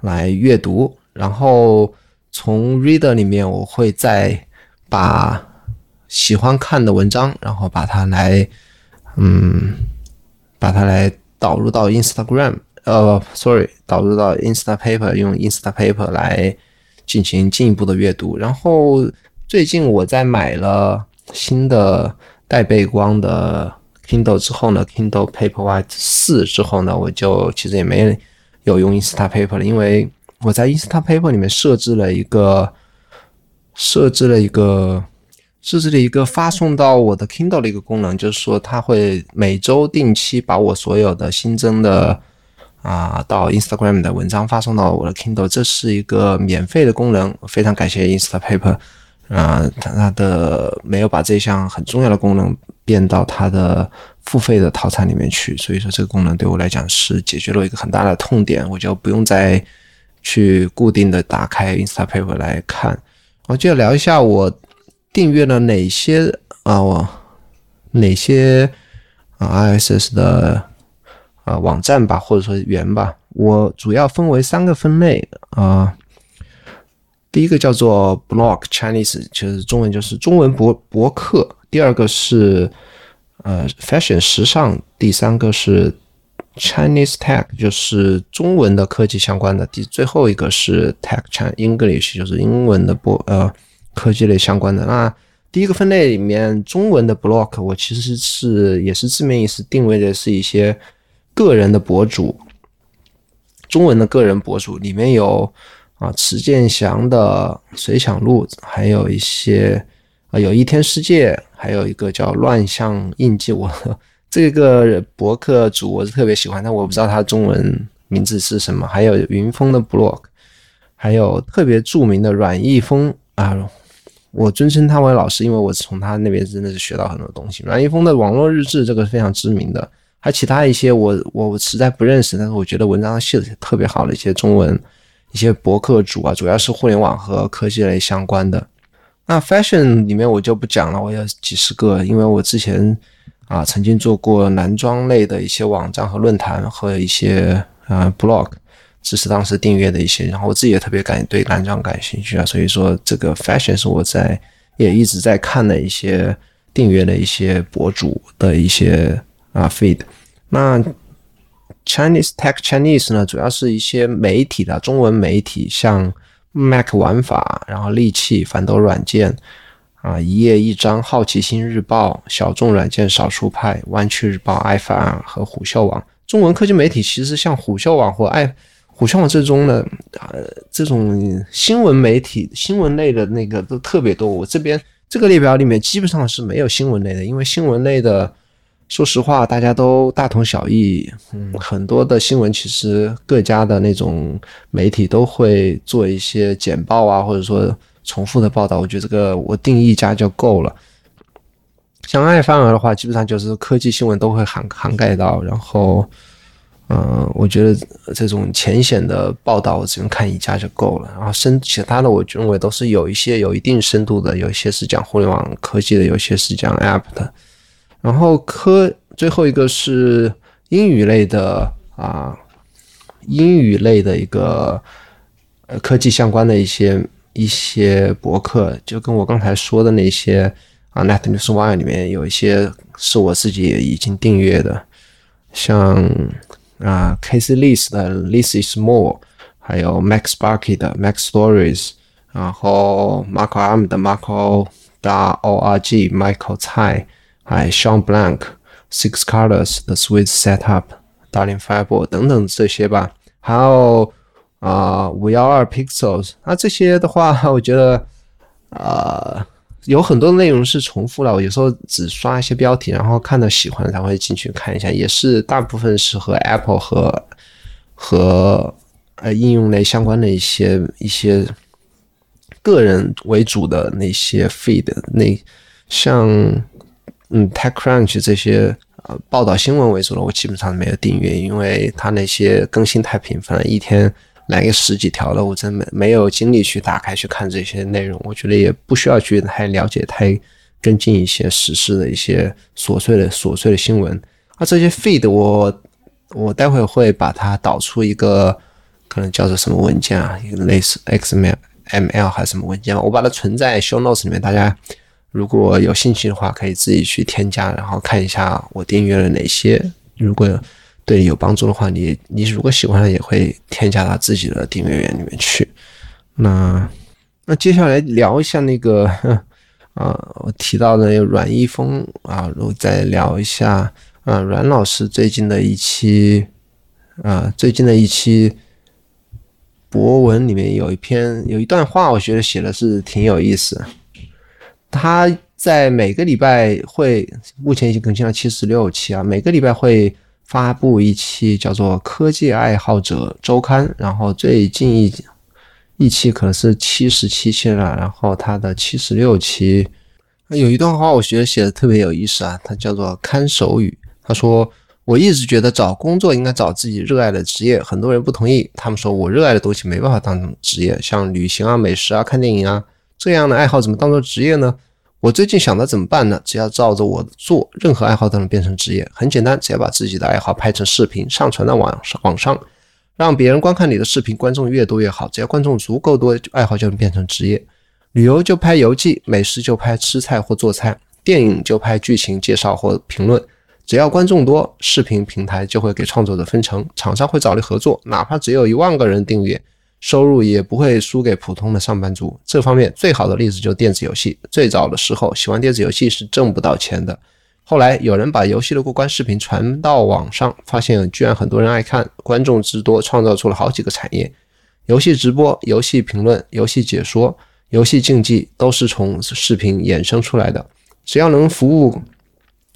来阅读。然后从 Reader 里面，我会再把喜欢看的文章，然后把它来，嗯，把它来导入到 Instagram，呃，sorry，导入到 Instapaper，用 Instapaper 来进行进一步的阅读。然后最近我在买了新的带背光的 Kindle 之后呢，Kindle Paperwhite 四之后呢，我就其实也没有用 Instapaper 了，因为。我在 Instapaper 里面设置了一个，设置了一个，设置了一个发送到我的 Kindle 的一个功能，就是说它会每周定期把我所有的新增的啊到 Instagram 的文章发送到我的 Kindle，这是一个免费的功能，非常感谢 Instapaper，啊，它的没有把这项很重要的功能变到它的付费的套餐里面去，所以说这个功能对我来讲是解决了一个很大的痛点，我就不用再。去固定的打开 Instapaper 来看，我就聊一下我订阅了哪些啊，我哪些啊 RSS 的啊网站吧，或者说源吧。我主要分为三个分类啊，第一个叫做 Blog Chinese，其实中文就是中文博博客。第二个是呃 Fashion 时尚，第三个是。Chinese Tech 就是中文的科技相关的，第最后一个是 Tech Chin English 就是英文的博呃科技类相关的。那第一个分类里面，中文的 Blog 我其实是也是字面意思定位的是一些个人的博主，中文的个人博主里面有啊池建祥的水响录，还有一些啊有一天世界，还有一个叫乱象印记我。这个博客主我是特别喜欢，但我不知道他中文名字是什么。还有云峰的 blog，还有特别著名的阮义峰啊，我尊称他为老师，因为我从他那边真的是学到很多东西。阮义峰的网络日志这个是非常知名的，还其他一些我我实在不认识，但是我觉得文章写的特别好的一些中文一些博客主啊，主要是互联网和科技类相关的。那 fashion 里面我就不讲了，我有几十个，因为我之前。啊，曾经做过男装类的一些网站和论坛和一些呃 blog，这是当时订阅的一些。然后我自己也特别感对男装感兴趣啊，所以说这个 fashion 是我在也一直在看的一些订阅的一些博主的一些啊 feed。那 Chinese Tech Chinese 呢，主要是一些媒体的中文媒体，像 Mac 玩法，然后利器、反斗软件。啊，一页一张，好奇心日报，小众软件少数派，弯曲日报，iPhone 和虎嗅网，中文科技媒体其实像虎嗅网或爱虎嗅网这种的，呃，这种新闻媒体、新闻类的那个都特别多。我这边这个列表里面基本上是没有新闻类的，因为新闻类的说实话，大家都大同小异。嗯，很多的新闻其实各家的那种媒体都会做一些简报啊，或者说重复的报道。我觉得这个我定义一家就够了。像爱范儿的话，基本上就是科技新闻都会涵涵盖到。然后，嗯，我觉得这种浅显的报道，我只用看一家就够了。然后深其他的，我认为都是有一些有一定深度的，有一些是讲互联网科技的，有些是讲 App 的。然后科最后一个是英语类的啊，英语类的一个呃科技相关的一些一些博客，就跟我刚才说的那些啊，Net News One 里面有一些是我自己已经订阅的，像啊 Case List 的 List is More，还有 Max b a r k e y 的 Max Stories，然后 Marco Arm 的 Marco 的 Org，Michael 蔡。还 Sean Blank、Six Colors、The Sweet Setup、Darling Fireball 等等这些吧，还有啊五幺二 Pixels，那这些的话，我觉得啊有很多内容是重复了，我有时候只刷一些标题，然后看到喜欢才会进去看一下，也是大部分是和 Apple 和和呃应用类相关的一些一些个人为主的那些 feed，那像。嗯，TechCrunch 这些呃报道新闻为主的，我基本上没有订阅，因为它那些更新太频繁了，一天来个十几条的，我真没没有精力去打开去看这些内容。我觉得也不需要去太了解、太跟进一些时事的一些琐碎的琐碎的新闻。啊，这些 feed 我我待会会把它导出一个可能叫做什么文件啊，一个类似 XML、ML 还是什么文件，我把它存在 Show Notes 里面，大家。如果有兴趣的话，可以自己去添加，然后看一下我订阅了哪些。如果对你有帮助的话，你你如果喜欢，也会添加到自己的订阅源里面去。那那接下来聊一下那个啊，<laughs> 我提到的阮一峰啊，然后再聊一下啊，阮老师最近的一期啊，最近的一期博文里面有一篇有一段话，我觉得写的是挺有意思。他在每个礼拜会，目前已经更新了七十六期啊，每个礼拜会发布一期叫做《科技爱好者周刊》，然后最近一一期可能是七十七期了，然后他的七十六期有一段话，我觉得写的特别有意思啊，它叫做看守语。他说：“我一直觉得找工作应该找自己热爱的职业，很多人不同意，他们说我热爱的东西没办法当成职业，像旅行啊、美食啊、看电影啊。”这样的爱好怎么当做职业呢？我最近想到怎么办呢？只要照着我做，任何爱好都能变成职业。很简单，只要把自己的爱好拍成视频，上传到网上，网上让别人观看你的视频，观众越多越好。只要观众足够多，爱好就能变成职业。旅游就拍游记，美食就拍吃菜或做菜，电影就拍剧情介绍或评论。只要观众多，视频平台就会给创作者分成，厂商会找你合作，哪怕只有一万个人订阅。收入也不会输给普通的上班族。这方面最好的例子就是电子游戏。最早的时候，喜欢电子游戏是挣不到钱的。后来有人把游戏的过关视频传到网上，发现居然很多人爱看，观众之多，创造出了好几个产业：游戏直播、游戏评论、游戏解说、游戏竞技，都是从视频衍生出来的。只要能服务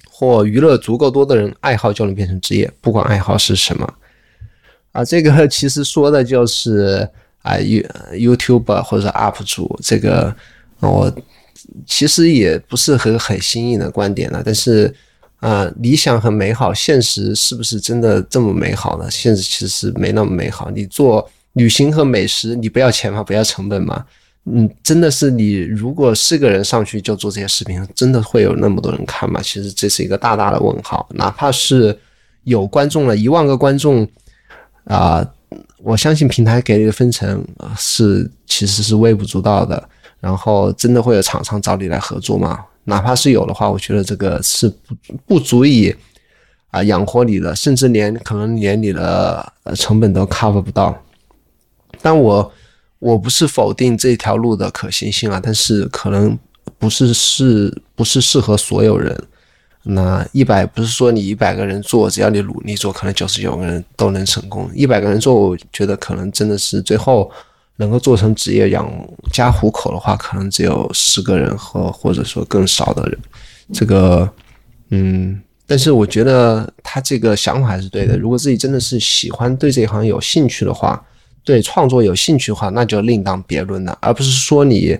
或娱乐足够多的人，爱好就能变成职业，不管爱好是什么。啊，这个 <laughs> 其实说的就是啊，You YouTube 或者 UP 主，这个我其实也不是很很新颖的观点了。但是啊，理想很美好，现实是不是真的这么美好呢？现实其实没那么美好。你做旅行和美食，你不要钱吗？不要成本吗？嗯，真的是你如果四个人上去就做这些视频，真的会有那么多人看吗？其实这是一个大大的问号。哪怕是有观众了一万个观众。啊，我相信平台给你的分成是其实是微不足道的。然后真的会有厂商找你来合作吗？哪怕是有的话，我觉得这个是不不足以啊养活你的，甚至连可能连你的成本都 cover 不到。但我我不是否定这条路的可行性啊，但是可能不是是不是适合所有人。那一百不是说你一百个人做，只要你努力做，可能九十九个人都能成功。一百个人做，我觉得可能真的是最后能够做成职业养家糊口的话，可能只有十个人和或者说更少的人。这个，嗯，但是我觉得他这个想法还是对的。如果自己真的是喜欢对这一行有兴趣的话，对创作有兴趣的话，那就另当别论了，而不是说你，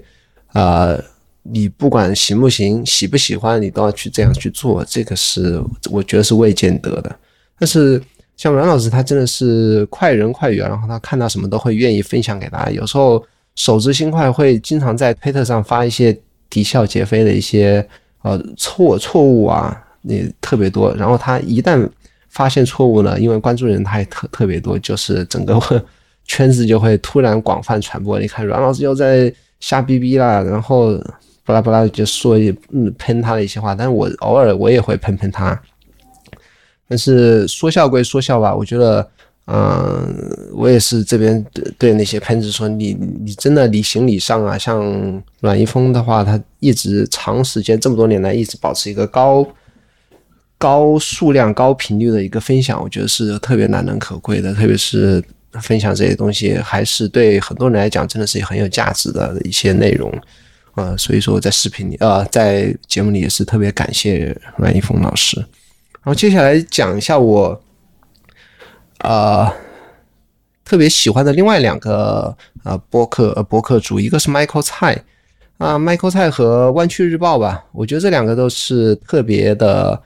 呃，你不管行不行、喜不喜欢，你都要去这样去做，这个是我觉得是未见得的。但是像阮老师，他真的是快人快语，然后他看到什么都会愿意分享给大家。有时候手直心快，会经常在推特上发一些啼笑皆非的一些呃错错误啊。也特别多，然后他一旦发现错误呢，因为关注人他也特特别多，就是整个 <laughs> 圈子就会突然广泛传播。你看阮老师又在瞎逼逼啦，然后巴拉巴拉就说一嗯喷他的一些话，但是我偶尔我也会喷喷他。但是说笑归说笑吧，我觉得，嗯，我也是这边对那些喷子说，你你真的理行理上啊。像阮一峰的话，他一直长时间这么多年来一直保持一个高。高数量、高频率的一个分享，我觉得是特别难能可贵的。特别是分享这些东西，还是对很多人来讲，真的是很有价值的一些内容。呃，所以说我在视频里，呃，在节目里也是特别感谢阮一峰老师。然后接下来讲一下我，呃，特别喜欢的另外两个呃播客呃播客主，一个是 Michael 蔡啊，Michael 蔡和湾区日报吧，我觉得这两个都是特别的。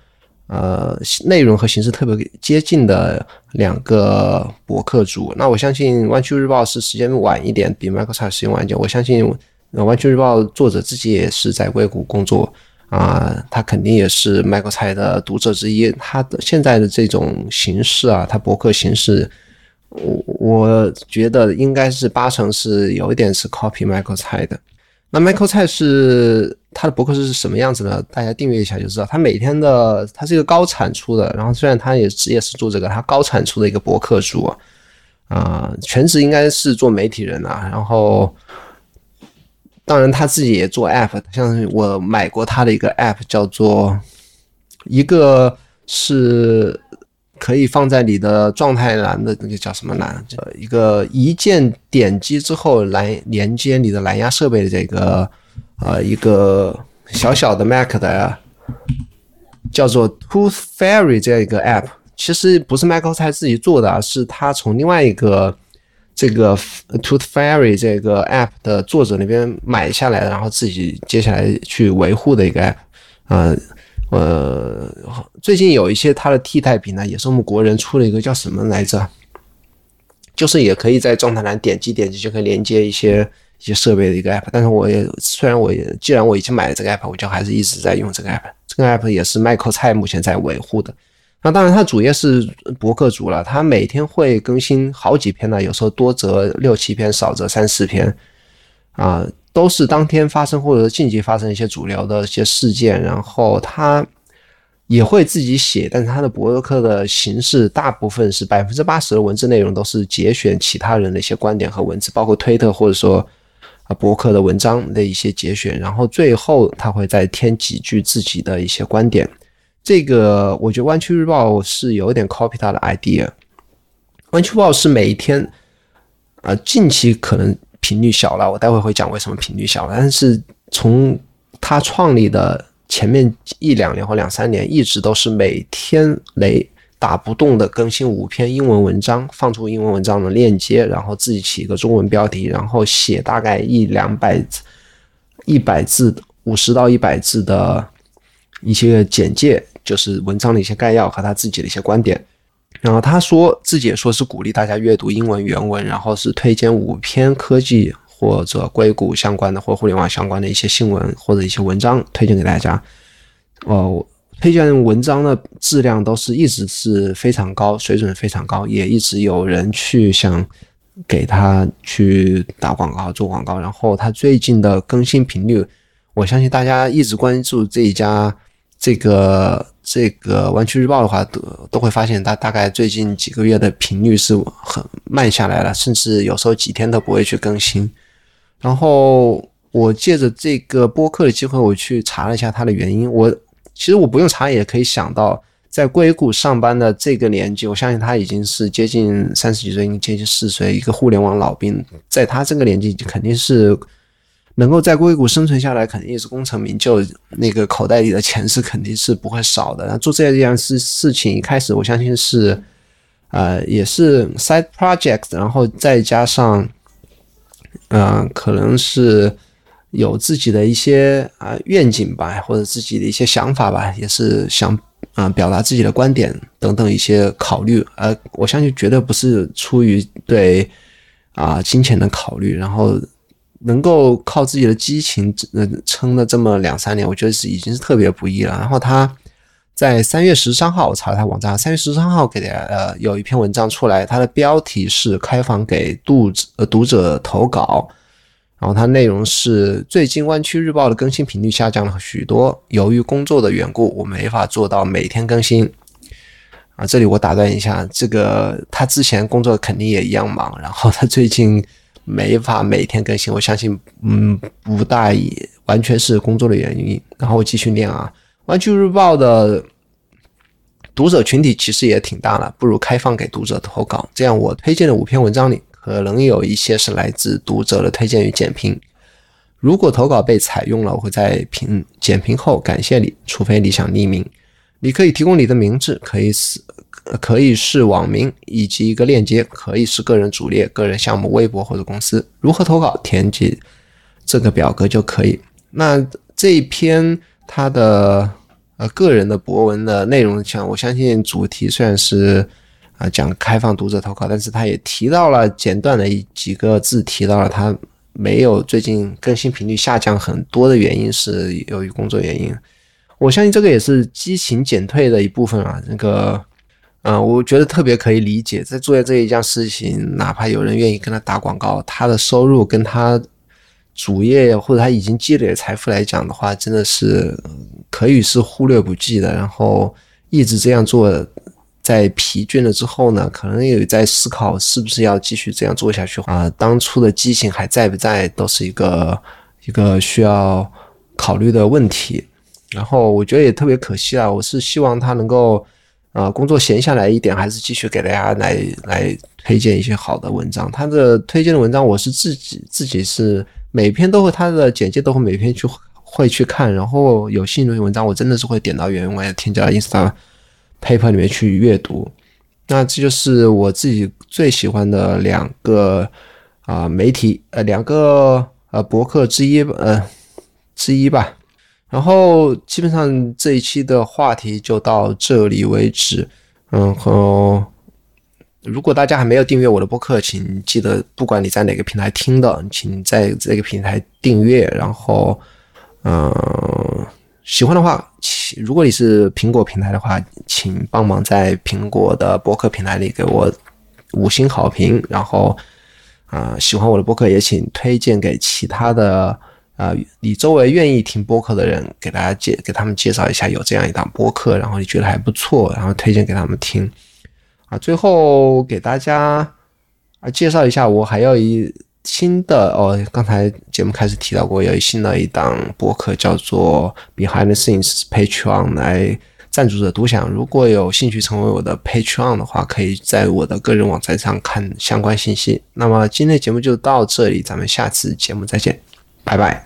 呃，内容和形式特别接近的两个博客主，那我相信湾区日报是时间晚一点，比 Michael 蔡时间晚一点。我相信湾区日报作者自己也是在硅谷工作啊，他肯定也是 Microsoft 的读者之一。他的现在的这种形式啊，他博客形式，我我觉得应该是八成是有一点是 copy Microsoft 的。那 Michael 蔡是他的博客是什么样子呢？大家订阅一下就知道。他每天的，他是一个高产出的，然后虽然他也职业是做这个，他高产出的一个博客主啊，全职应该是做媒体人啊。然后，当然他自己也做 App，像我买过他的一个 App，叫做一个是。可以放在你的状态栏的那个叫什么栏？呃，一个一键点击之后来连接你的蓝牙设备的这个，呃，一个小小的 Mac 的，叫做 Tooth Fairy 这样一个 App。其实不是 Michael 才自己做的，是他从另外一个这个 Tooth Fairy 这个 App 的作者那边买下来，然后自己接下来去维护的一个 App，呃。呃，最近有一些它的替代品呢，也是我们国人出了一个叫什么来着？就是也可以在状态栏点击点击就可以连接一些一些设备的一个 app。但是我也虽然我也既然我已经买了这个 app，我就还是一直在用这个 app。这个 app 也是 Michael 蔡目前在维护的。那当然，他主页是博客主了，他每天会更新好几篇呢，有时候多则六七篇，少则三四篇啊。都是当天发生或者近期发生一些主流的一些事件，然后他也会自己写，但是他的博客的形式大部分是百分之八十的文字内容都是节选其他人的一些观点和文字，包括推特或者说啊博客的文章的一些节选，然后最后他会再添几句自己的一些观点。这个我觉得湾区日报是有一点 copy 他的 idea，湾区日报是每一天啊近期可能。频率小了，我待会会讲为什么频率小。但是从他创立的前面一两年或两三年，一直都是每天雷打不动的更新五篇英文文章，放出英文文章的链接，然后自己起一个中文标题，然后写大概一两百字、一百字、五十到一百字的一些简介，就是文章的一些概要和他自己的一些观点。然后他说自己也说是鼓励大家阅读英文原文，然后是推荐五篇科技或者硅谷相关的或互联网相关的一些新闻或者一些文章推荐给大家。哦，推荐文章的质量都是一直是非常高，水准非常高，也一直有人去想给他去打广告做广告。然后他最近的更新频率，我相信大家一直关注这一家这个。这个湾区日报的话，都都会发现，它大概最近几个月的频率是很慢下来了，甚至有时候几天都不会去更新。然后我借着这个播客的机会，我去查了一下它的原因。我其实我不用查也可以想到，在硅谷上班的这个年纪，我相信他已经是接近三十几岁，接近四十岁，一个互联网老兵，在他这个年纪肯定是能够在硅谷生存下来，肯定也是功成名就，那个口袋里的钱是肯定是不会少的。那做这样事事情，一开始我相信是，呃，也是 side project，然后再加上，嗯，可能是有自己的一些啊愿景吧，或者自己的一些想法吧，也是想啊表达自己的观点等等一些考虑。呃，我相信绝对不是出于对啊金钱的考虑，然后。能够靠自己的激情撑了这么两三年，我觉得是已经是特别不易了。然后他在三月十三号，我查了他网站，三月十三号给的呃有一篇文章出来，它的标题是开放给读呃读者投稿，然后它内容是最近湾区日报的更新频率下降了许多，由于工作的缘故，我没法做到每天更新。啊，这里我打断一下，这个他之前工作肯定也一样忙，然后他最近。没法每天更新，我相信，嗯，不大也完全是工作的原因。然后继续念啊，《玩具日报》的读者群体其实也挺大了，不如开放给读者投稿，这样我推荐的五篇文章里，可能有一些是来自读者的推荐与简评。如果投稿被采用了，我会在评简评后感谢你，除非你想匿名，你可以提供你的名字，可以是。可以是网名以及一个链接，可以是个人主页、个人项目、微博或者公司。如何投稿？填写这个表格就可以。那这一篇它的呃个人的博文的内容，像我相信主题虽然是啊讲开放读者投稿，但是他也提到了简短的几个字，提到了他没有最近更新频率下降很多的原因是由于工作原因。我相信这个也是激情减退的一部分啊，那个。嗯，我觉得特别可以理解，在做这一件事情，哪怕有人愿意跟他打广告，他的收入跟他主业或者他已经积累的财富来讲的话，真的是可以是忽略不计的。然后一直这样做，在疲倦了之后呢，可能也在思考是不是要继续这样做下去啊？当初的激情还在不在，都是一个一个需要考虑的问题。然后我觉得也特别可惜啊，我是希望他能够。啊，工作闲下来一点，还是继续给大家来来推荐一些好的文章。他的推荐的文章，我是自己自己是每篇都会，他的简介都会每篇去会去看，然后有兴趣的文章，我真的是会点到原文，添加 Insta paper 里面去阅读。那这就是我自己最喜欢的两个啊媒体呃两个呃博客之一呃之一吧。然后基本上这一期的话题就到这里为止。嗯，后如果大家还没有订阅我的播客，请记得，不管你在哪个平台听的，请在这个平台订阅。然后，嗯，喜欢的话，请如果你是苹果平台的话，请帮忙在苹果的播客平台里给我五星好评。然后，啊，喜欢我的播客也请推荐给其他的。啊，你周围愿意听播客的人，给大家介给他们介绍一下有这样一档播客，然后你觉得还不错，然后推荐给他们听。啊，最后给大家啊介绍一下，我还有一新的哦，刚才节目开始提到过，有一新的一档播客叫做 Behind the Scenes Patreon 来赞助者独享。如果有兴趣成为我的 Patreon 的话，可以在我的个人网站上看相关信息。那么今天节目就到这里，咱们下次节目再见。拜拜。